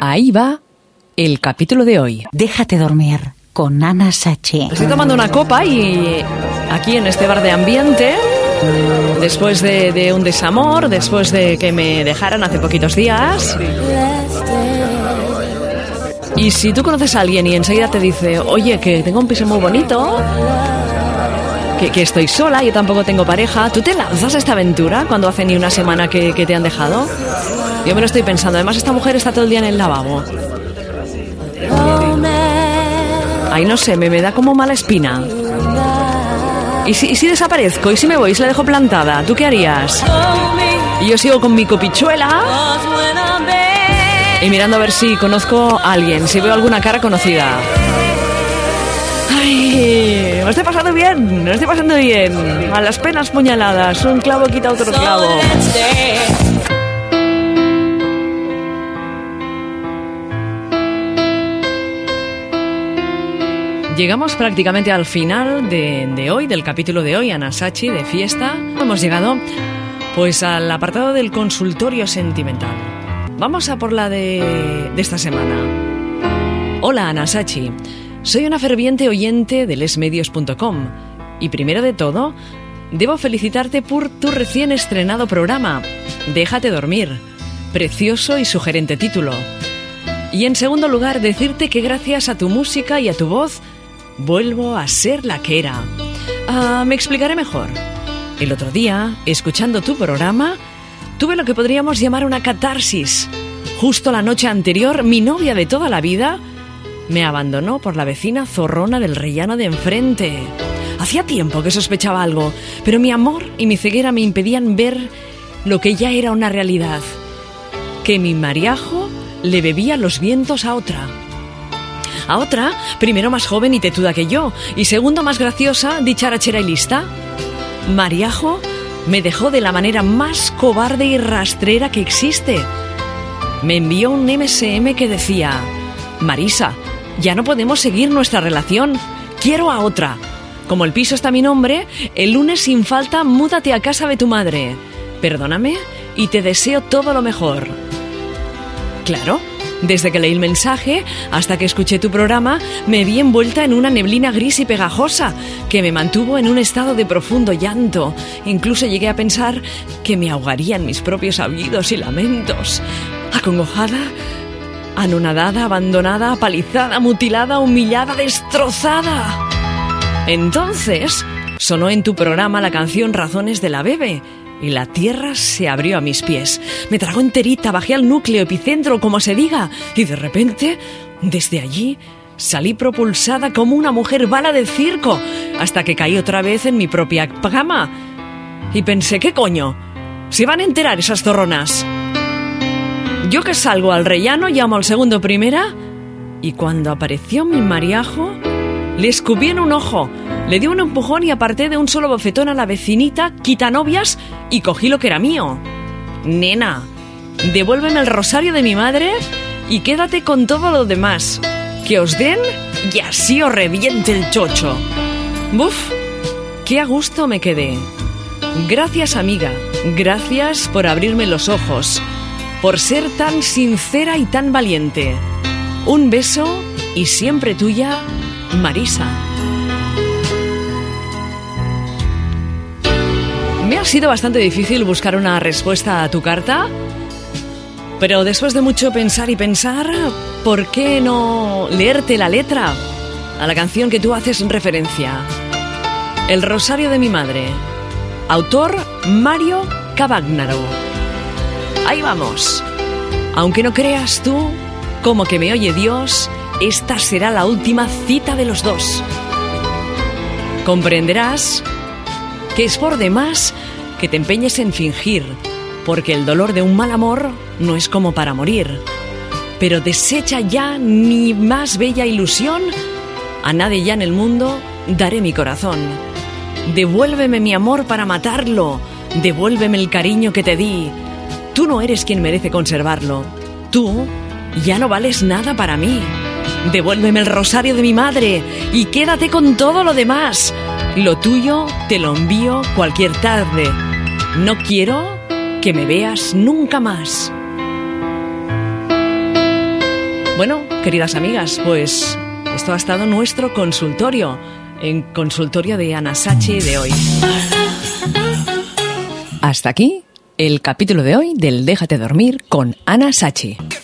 Ahí va el capítulo de hoy. Déjate dormir con Ana Sachi. Estoy tomando una copa y aquí en este bar de ambiente, después de, de un desamor, después de que me dejaran hace poquitos días. Y si tú conoces a alguien y enseguida te dice, oye, que tengo un piso muy bonito, que, estoy sola, yo tampoco tengo pareja, ¿tú te lanzas a esta aventura cuando hace ni una semana que, te han dejado? Yo me lo estoy pensando. Además, esta mujer está todo el día en el lavabo. Ay, no sé, me, me da como mala espina. ¿Y si, desaparezco? ¿Y si me voy y si la dejo plantada? ¿Tú qué harías? Y yo sigo con mi copichuela y mirando a ver si conozco a alguien, si veo alguna cara conocida. Ay, estoy pasando bien, me estoy pasando bien. A las penas puñaladas, un clavo quita otro clavo. Llegamos prácticamente al final de, de, hoy, del capítulo de hoy, Anasachi, de fiesta. Hemos llegado pues al apartado del consultorio sentimental. Vamos a por la de, de esta semana. Hola Anasachi, soy una ferviente oyente de lesmedios.com y primero de todo, debo felicitarte por tu recién estrenado programa, Déjate dormir. Precioso y sugerente título. Y en segundo lugar, decirte que gracias a tu música y a tu voz, vuelvo a ser la que era. Ah, me explicaré mejor. El otro día, escuchando tu programa, tuve lo que podríamos llamar una catarsis. Justo la noche anterior, mi novia de toda la vida me abandonó por la vecina zorrona del rellano de enfrente. Hacía tiempo que sospechaba algo, pero mi amor y mi ceguera me impedían ver lo que ya era una realidad. Que mi mariajo le bebía los vientos a otra. A otra, primero más joven y tetuda que yo, y segundo más graciosa, dicharachera y lista. Mariajo me dejó de la manera más cobarde y rastrera que existe. Me envió un MSM que decía, Marisa, ya no podemos seguir nuestra relación, quiero a otra. Como el piso está mi nombre, el lunes sin falta múdate a casa de tu madre. Perdóname y te deseo todo lo mejor. Claro, desde que leí el mensaje hasta que escuché tu programa, me vi envuelta en una neblina gris y pegajosa que me mantuvo en un estado de profundo llanto. Incluso llegué a pensar que me ahogaría en mis propios aullidos y lamentos. Acongojada, anonadada, abandonada, apalizada, mutilada, humillada, destrozada. Entonces, sonó en tu programa la canción Razones de la Bebe y la tierra se abrió a mis pies. Me tragó enterita, bajé al núcleo, epicentro, como se diga, y de repente, desde allí, salí propulsada como una mujer bala de circo, hasta que caí otra vez en mi propia cama. Y pensé, ¿qué coño? ¿Se van a enterar esas zorronas? Yo que salgo al rellano, llamo al segundo primera, y cuando apareció mi mariajo, le escupí en un ojo, le di un empujón y aparté de un solo bofetón a la vecinita, quita novias y cogí lo que era mío. Nena, devuélveme el rosario de mi madre y quédate con todo lo demás. Que os den y así os reviente el chocho. Buf, qué a gusto me quedé. Gracias amiga, gracias por abrirme los ojos, por ser tan sincera y tan valiente. Un beso y siempre tuya, Marisa. Me ha sido bastante difícil buscar una respuesta a tu carta, pero después de mucho pensar y pensar, ¿por qué no leerte la letra a la canción que tú haces referencia? El Rosario de mi Madre. Autor Mario Cavagnaro. Ahí vamos. Aunque no creas tú, como que me oye Dios, esta será la última cita de los dos. Comprenderás que es por demás que te empeñes en fingir, porque el dolor de un mal amor no es como para morir. Pero desecha ya mi más bella ilusión, a nadie ya en el mundo daré mi corazón. Devuélveme mi amor para matarlo, devuélveme el cariño que te di. Tú no eres quien merece conservarlo. Tú ya no vales nada para mí. Devuélveme el rosario de mi madre y quédate con todo lo demás. Lo tuyo te lo envío cualquier tarde. No quiero que me veas nunca más. Bueno, queridas amigas, pues esto ha estado nuestro consultorio, en consultorio de Anasachi de hoy. Hasta aquí el capítulo de hoy del Déjate dormir con Ana Sachi.